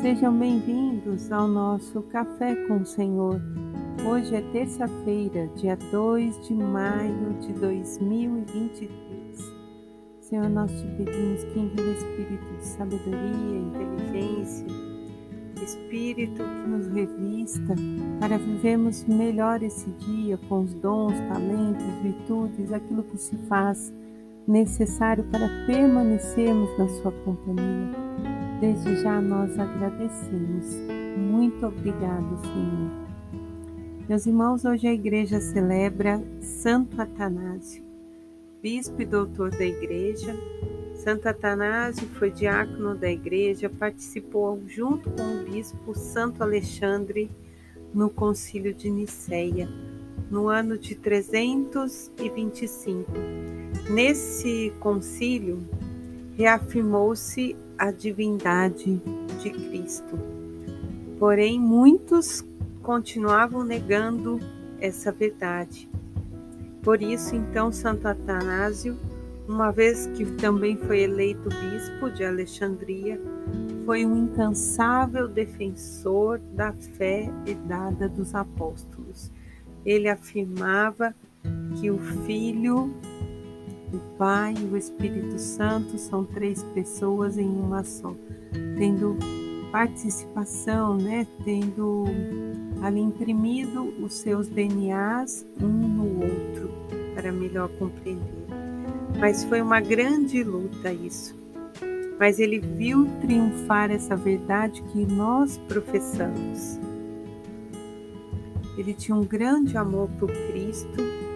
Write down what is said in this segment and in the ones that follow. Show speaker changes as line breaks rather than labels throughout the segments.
Sejam bem-vindos ao nosso Café com o Senhor. Hoje é terça-feira, dia 2 de maio de 2023. Senhor, nós te pedimos que envie o espírito de sabedoria, inteligência, espírito que nos revista para vivermos melhor esse dia com os dons, talentos, virtudes, aquilo que se faz necessário para permanecermos na sua companhia. Desde já nós agradecemos. Muito obrigado, Senhor. Meus irmãos, hoje a igreja celebra Santo Atanásio, bispo e doutor da igreja. Santo Atanásio foi diácono da igreja, participou junto com o bispo Santo Alexandre no concílio de Nicéia, no ano de 325. Nesse concílio, reafirmou-se a divindade de Cristo. Porém, muitos continuavam negando essa verdade. Por isso, então, Santo Atanásio, uma vez que também foi eleito bispo de Alexandria, foi um incansável defensor da fé herdada dos apóstolos. Ele afirmava que o Filho o Pai e o Espírito Santo são três pessoas em uma só, tendo participação, né? Tendo ali imprimido os seus DNAs um no outro para melhor compreender. Mas foi uma grande luta isso. Mas ele viu triunfar essa verdade que nós professamos. Ele tinha um grande amor por Cristo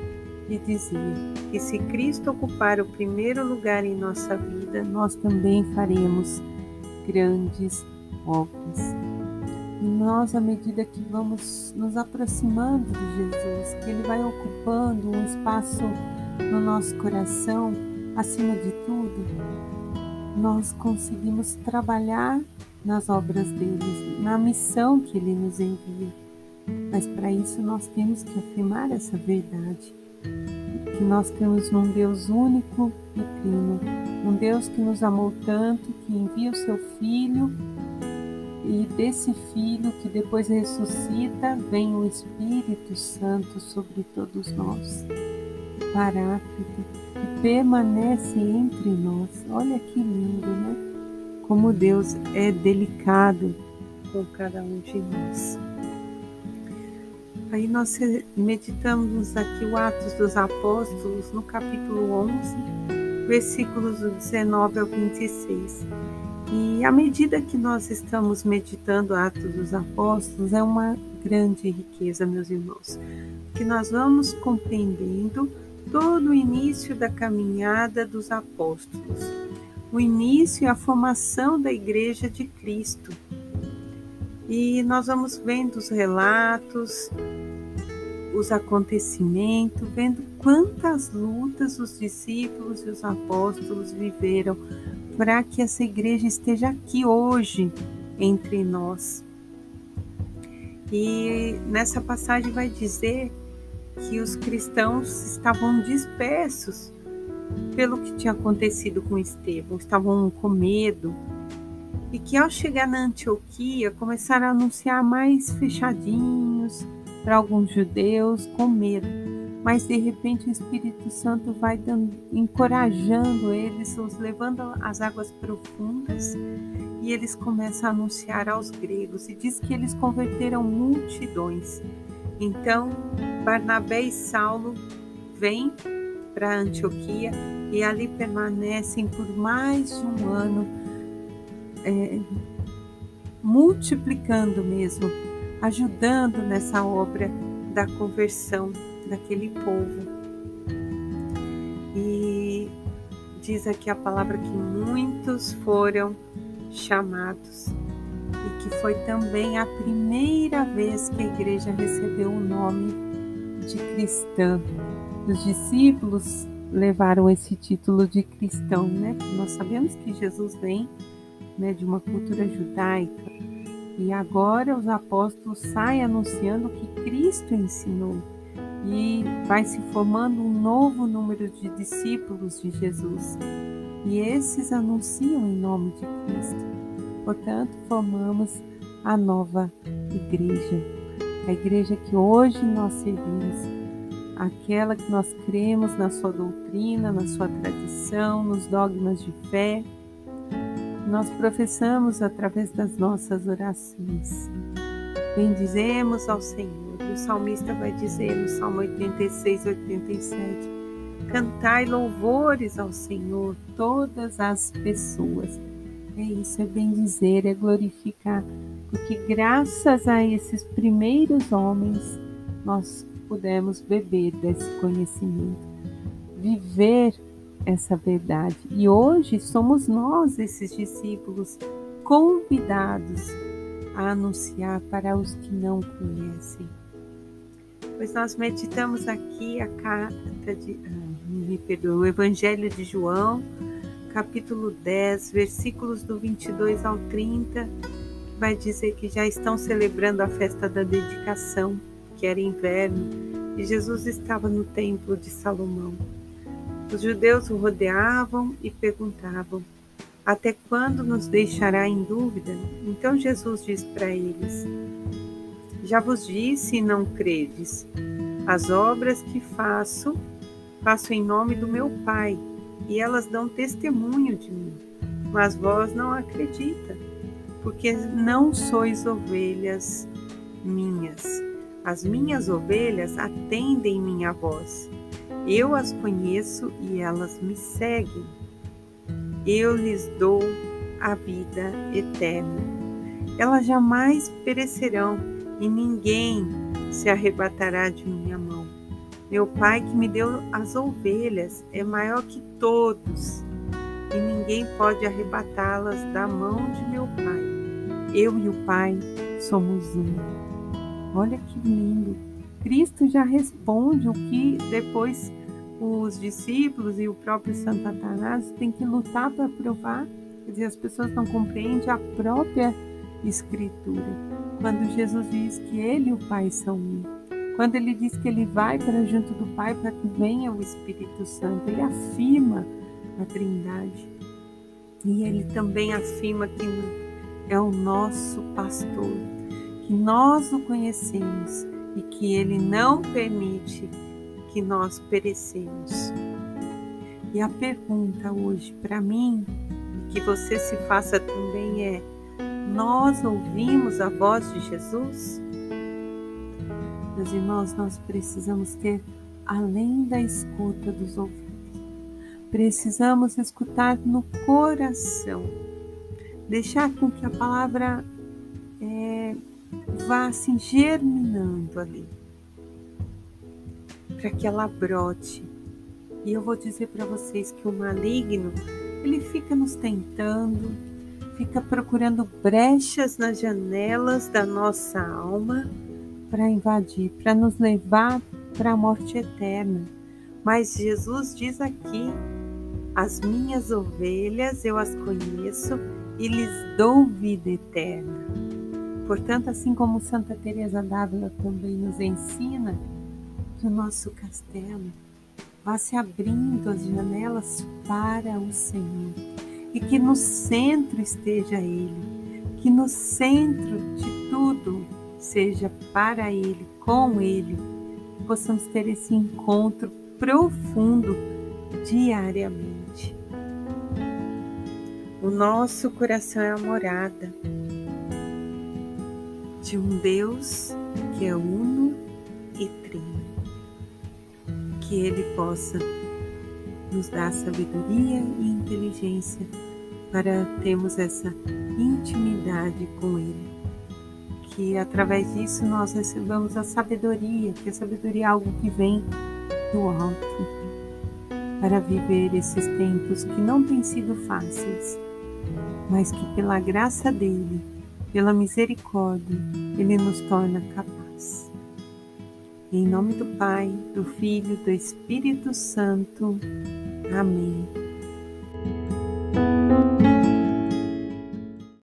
e dizia que se Cristo ocupar o primeiro lugar em nossa vida, nós também faremos grandes obras. E nós, à medida que vamos nos aproximando de Jesus, que Ele vai ocupando um espaço no nosso coração, acima de tudo, nós conseguimos trabalhar nas obras dele, na missão que Ele nos envia. Mas para isso nós temos que afirmar essa verdade que nós cremos num Deus único e trino, um Deus que nos amou tanto, que envia o seu Filho e desse Filho que depois ressuscita, vem o Espírito Santo sobre todos nós, Paráclito, que permanece entre nós. Olha que lindo, né? Como Deus é delicado com cada um de nós. Aí nós meditamos aqui o Atos dos Apóstolos no capítulo 11, versículos 19 ao 26. E à medida que nós estamos meditando Atos dos Apóstolos, é uma grande riqueza, meus irmãos, que nós vamos compreendendo todo o início da caminhada dos apóstolos, o início e a formação da Igreja de Cristo. E nós vamos vendo os relatos, os acontecimentos, vendo quantas lutas os discípulos e os apóstolos viveram para que essa igreja esteja aqui hoje entre nós. E nessa passagem vai dizer que os cristãos estavam dispersos pelo que tinha acontecido com Estevão, estavam com medo. E que ao chegar na Antioquia começaram a anunciar mais fechadinhos, para alguns judeus com medo, mas de repente o Espírito Santo vai dando, encorajando eles, os levando às águas profundas e eles começam a anunciar aos gregos e diz que eles converteram multidões. Então Barnabé e Saulo vêm para Antioquia e ali permanecem por mais um ano, é, multiplicando mesmo ajudando nessa obra da conversão daquele povo. E diz aqui a palavra que muitos foram chamados e que foi também a primeira vez que a igreja recebeu o nome de cristã. Os discípulos levaram esse título de cristão, né? Nós sabemos que Jesus vem né, de uma cultura judaica, e agora os apóstolos saem anunciando o que Cristo ensinou e vai se formando um novo número de discípulos de Jesus. E esses anunciam em nome de Cristo. Portanto, formamos a nova igreja, a igreja que hoje nós servimos, aquela que nós cremos na sua doutrina, na sua tradição, nos dogmas de fé, nós professamos através das nossas orações. Bendizemos ao Senhor. E o salmista vai dizer no Salmo 86, 87: Cantai louvores ao Senhor, todas as pessoas. É isso, é bem dizer, é glorificar, porque graças a esses primeiros homens nós pudemos beber desse conhecimento, viver essa verdade. E hoje somos nós, esses discípulos, convidados a anunciar para os que não conhecem. Pois nós meditamos aqui a carta de, ah, me perdoe, o Evangelho de João, capítulo 10, versículos do 22 ao 30, que vai dizer que já estão celebrando a festa da dedicação, que era inverno, e Jesus estava no templo de Salomão. Os judeus o rodeavam e perguntavam: Até quando nos deixará em dúvida? Então Jesus diz para eles: Já vos disse e não credes. As obras que faço, faço em nome do meu Pai, e elas dão testemunho de mim. Mas vós não acredita, porque não sois ovelhas minhas. As minhas ovelhas atendem minha voz. Eu as conheço e elas me seguem. Eu lhes dou a vida eterna. Elas jamais perecerão e ninguém se arrebatará de minha mão. Meu Pai que me deu as ovelhas é maior que todos e ninguém pode arrebatá-las da mão de meu Pai. Eu e o Pai somos um. Olha que lindo! Cristo já responde o que depois os discípulos e o próprio Santo Atanásio têm que lutar para provar. Quer dizer, as pessoas não compreendem a própria Escritura. Quando Jesus diz que Ele e o Pai são um. Quando ele diz que ele vai para junto do Pai para que venha o Espírito Santo, ele afirma a Trindade. E ele também afirma que é o nosso pastor, que nós o conhecemos e que ele não permite que nós perecemos. E a pergunta hoje para mim, e que você se faça também é: nós ouvimos a voz de Jesus? Meus irmãos, nós precisamos ter além da escuta dos ouvidos. Precisamos escutar no coração, deixar com que a palavra é, vá assim germinando ali, para que ela brote. E eu vou dizer para vocês que o maligno, ele fica nos tentando, fica procurando brechas nas janelas da nossa alma para invadir, para nos levar para a morte eterna. Mas Jesus diz aqui: as minhas ovelhas eu as conheço e lhes dou vida eterna. Portanto, assim como Santa Teresa d'Ávila também nos ensina, que o nosso castelo vá se abrindo as janelas para o Senhor e que no centro esteja Ele, que no centro de tudo seja para Ele, com Ele, possamos ter esse encontro profundo diariamente. O nosso coração é a morada de um Deus que é uno e trino. Que Ele possa nos dar sabedoria e inteligência para termos essa intimidade com Ele. Que através disso nós recebamos a sabedoria, que a sabedoria é algo que vem do alto, para viver esses tempos que não têm sido fáceis, mas que pela graça dele, pela misericórdia, ele nos torna capaz. Em nome do Pai, do Filho, do Espírito Santo. Amém.